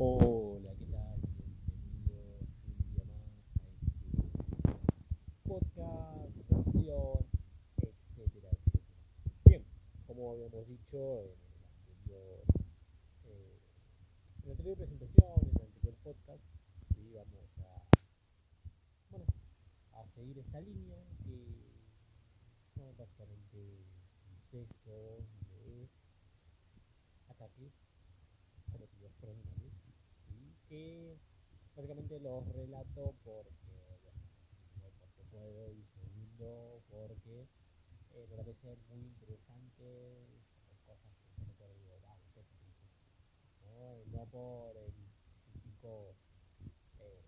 Hola, ¿qué tal? Bienvenidos un día más a este podcast, sección, etcétera, etcétera. Bien, como habíamos dicho en el anterior, en la anterior presentación, en el anterior podcast, sí, vamos a, bueno, a seguir esta línea que son básicamente sucesos de ataques cometidos por animales. Que básicamente los relato porque, bueno, porque puedo y segundo porque eh, me parece muy interesante son cosas que no puedo digo, wow, qué triste", ¿no? por el típico eh,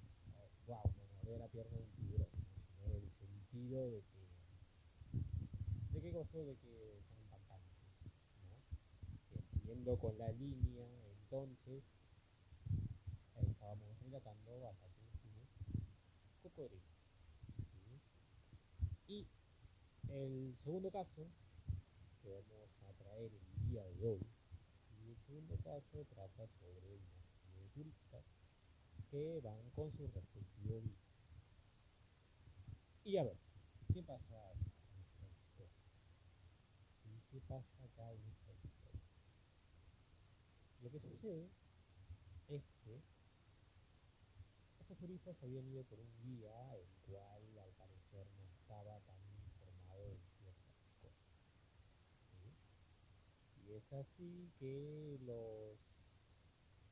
wow, me mordió la pierna de un tiburón, ¿no? sino el sentido de que de qué cosa de que son impactantes, ¿no? Siguiendo con la línea entonces eh, estábamos relatando ataques de cocodrilos. ¿sí? Y el segundo caso que vamos a traer el día de hoy, y el segundo caso trata sobre de turistas que van con su respectivo guía. Y a ver, ¿qué pasa. ¿Qué pasa acá en esta historia? Lo que sucede es que turistas habían ido por un guía el cual al parecer no estaba tan informado de ciertas cosas. Y es así que los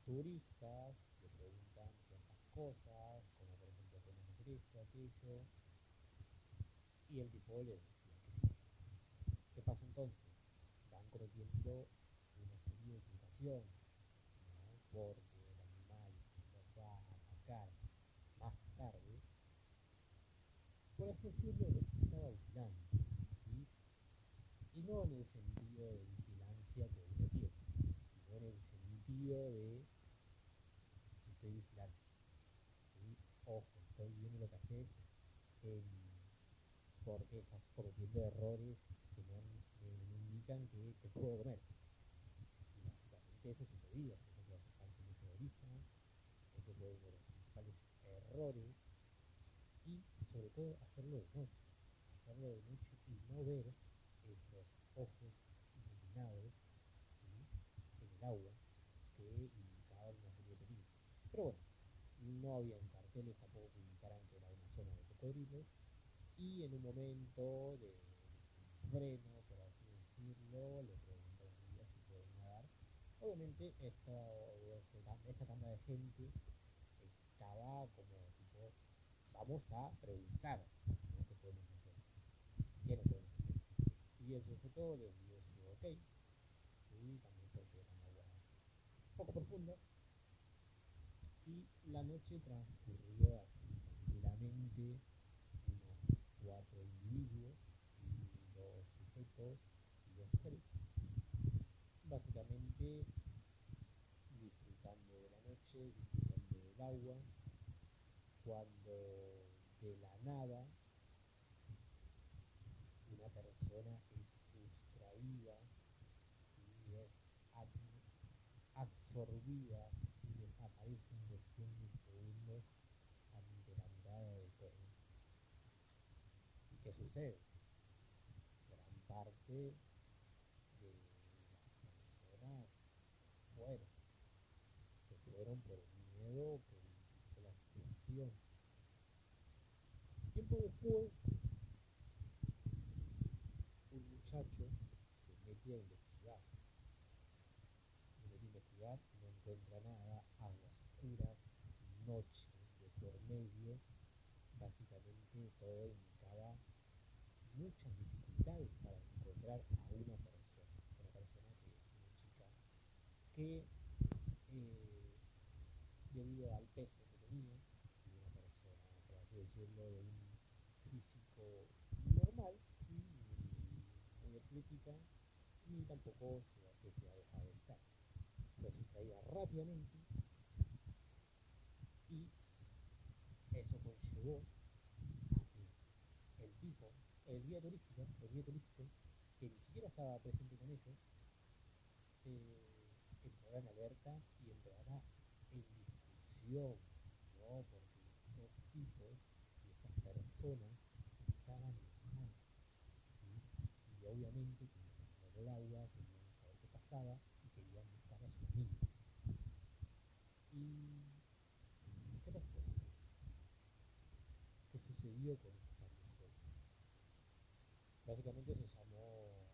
turistas le preguntan ciertas cosas, como por ejemplo podemos hacer esto, aquello, y el tipo le decía. ¿Qué pasa entonces? Van cometiendo una serie de equivocaciones, ¿no? porque el animal los va a atacar más tarde, los estaba vigilando, ¿sí? y no en el sentido de vigilancia que uno tiene, sino en el sentido de estoy vigilando, ¿sí? ojo, estoy viendo lo que haces, eh, porque estás cometiendo errores que me, me indican que te puedo comer. Y básicamente eso eso puede acercarse mucho de vista, ese fue uno de los principales errores, y sobre todo hacerlo de noche, hacerlo de noche y no ver esos ojos iluminados ¿sí? en el agua que indicaban una serie de peligros. Pero bueno, no habían carteles tampoco que indicaran que era una zona de cocodrilos, y en un momento de freno, por así decirlo, le pregunto a un guía si puede nadar. Obviamente esta, esta tanda de gente estaba como vamos a preguntar ¿no? qué podemos hacer, qué no podemos hacer. Y el sujeto su ok, y también porque eran aguas poco profundas. Y la noche transcurrió así, tranquilamente, unos cuatro individuos y los sujetos y los mujeres, básicamente disfrutando de la noche, disfrutando del agua, cuando de la nada una persona es sustraída, ¿sí? es absorbida, ¿sí? desaparece en cuestión de segundos ante la mirada de todos. ¿Y qué sucede? Gran parte de las personas fueron, se fueron por el miedo, por, por la situación. Tiempo después, un muchacho se mete a investigar. Se mete a investigar, no encuentra nada, aguas oscuras, noche de por medio, básicamente todo indicaba muchas dificultades para encontrar a una persona, una persona que es una chica que eh, debido al peso que tenía, una persona, por así decirlo, de un físico normal, muy atlética, ni tampoco se ha dejado de estar. Lo sustraía rápidamente y eso conllevó a que el tipo, el guía turístico, el guía turístico, que ni siquiera estaba presente con ellos, eh, entrara en alerta y entrara en confusión, ¿no? Porque esos tipos y estas personas estaban enojados, ¿sí? Y obviamente, agua, querían saber qué pasaba y querían buscar a su amigo. ¿Y qué pasó? ¿Qué sucedió con mujer? Básicamente se llamó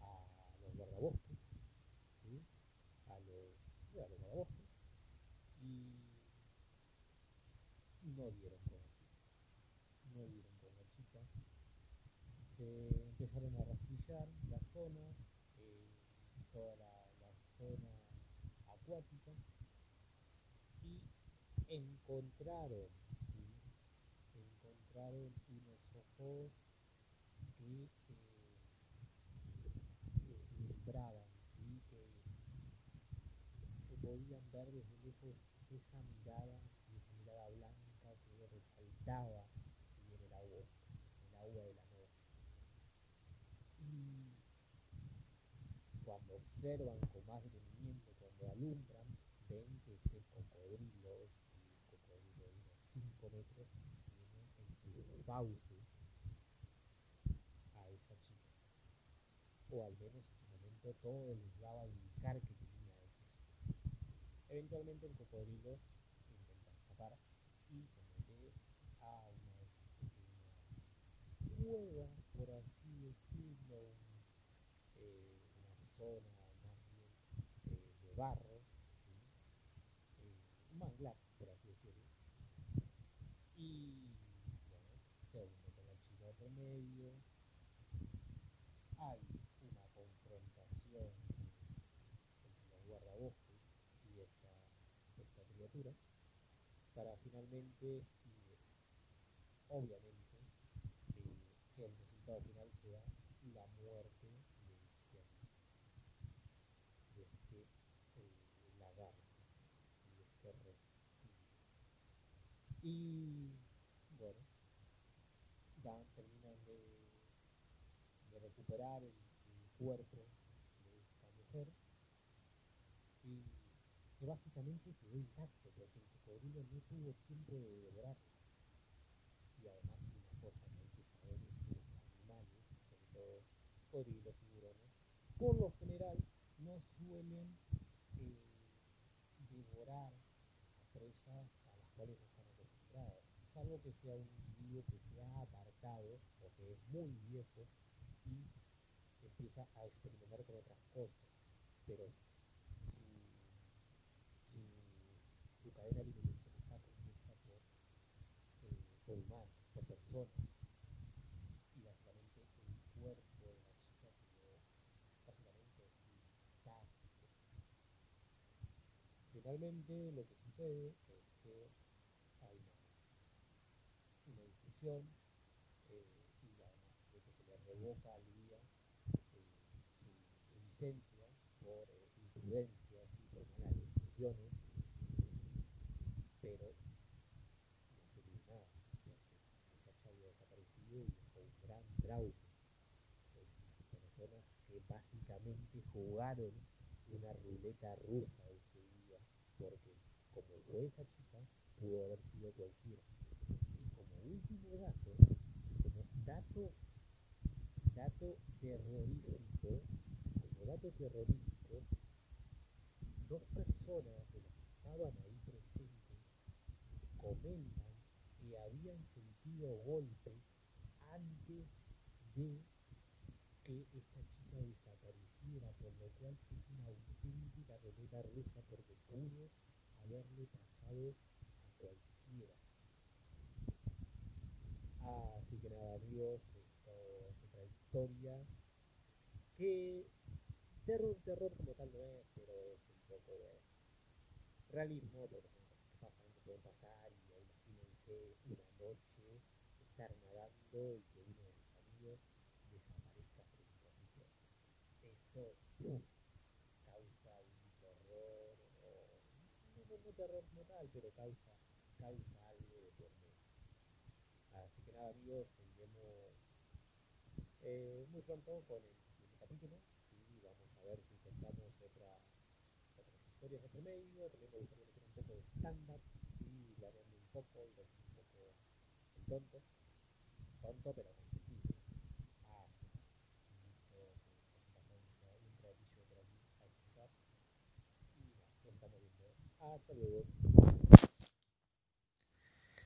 a los guardabosques, a a los guardabosques, y no dieron con la chica, no dieron con la chica, se empezaron a rastrillar la zona, eh, toda la, zona acuática, y encontraron, encontraron unos ojos que eh, eh, vibraban, ¿sí? que se podían ver desde lejos esa mirada, esa mirada blanca que resaltaba ¿sí? en el agua, en el agua de la noche. Y cuando observan con más detenimiento, cuando alumbran, ven que este cocodrilo, un cocodrilo de unos 5 metros, tiene en sus fauces a esa chica. O al menos en su momento todo les daba a indicar que tenía a esa chica. Eventualmente el cocodrilo intenta escapar y se mete a una cuevas, por así decirlo, eh, una zona más bien eh, de barro. Eh, un manglar, por así decirlo. Y bueno, se une con la chica por medio, hay una confrontación entre los guardabosques y esta, criatura para finalmente obviamente que el resultado final sea la muerte de este animal, de este eh, lagarto y de este reptil. Y bueno, dan, terminan de, de recuperar el, el cuerpo de esta mujer y que básicamente quedó intacto porque el cocodrilo no tuvo tiempo de devorarlo. Y además una cosa que hay que saber es que los animales, sobre todo cocodrilos, tiburones, por lo general no suelen eh, devorar a presas a las cuales salvo que sea un individuo que se ha apartado o que es muy viejo y empieza a experimentar con otras cosas, pero su, su, su cadena alimenticia está compuesta por, eh, por humanos, por personas, y básicamente el cuerpo de la chica básicamente. Finalmente lo que sucede es que hay eh, y además de que se le revoca al guía eh, su licencia por eh, imprudencia y por malas decisiones, pero no sirvió de nada, porque había desaparecido y dejó un gran trauma en personas que básicamente jugaron una ruleta rusa ese día, porque como fue esa chica, pudo haber sido cualquiera. Último dato, como dato, dato terrorífico, como dato terrorífico, dos personas que estaban ahí presentes comentan que habían sentido golpes antes de que esta chica desapareciera, por lo cual es una auténtica ruleta rusa porque pudo haberle pasado a cualquiera. Así que nada amigos, esto es otra historia que terror, terror como tal no es, pero es un poco de realismo, son cosas que pasan, que pueden pasar, y imagínense una noche estar nadando y que uno de sus amigos desaparezca frente a. Eso causa un terror, no, no, no terror como tal, pero causa, causa algo de por medio. Así nada seguiremos eh, muy pronto con el capítulo y vamos a ver si otra, otras historias de medio, también un poco de estándar y variando un poco y un poco el tonto, tonto pero con sentido. Estamos viendo. Hasta luego.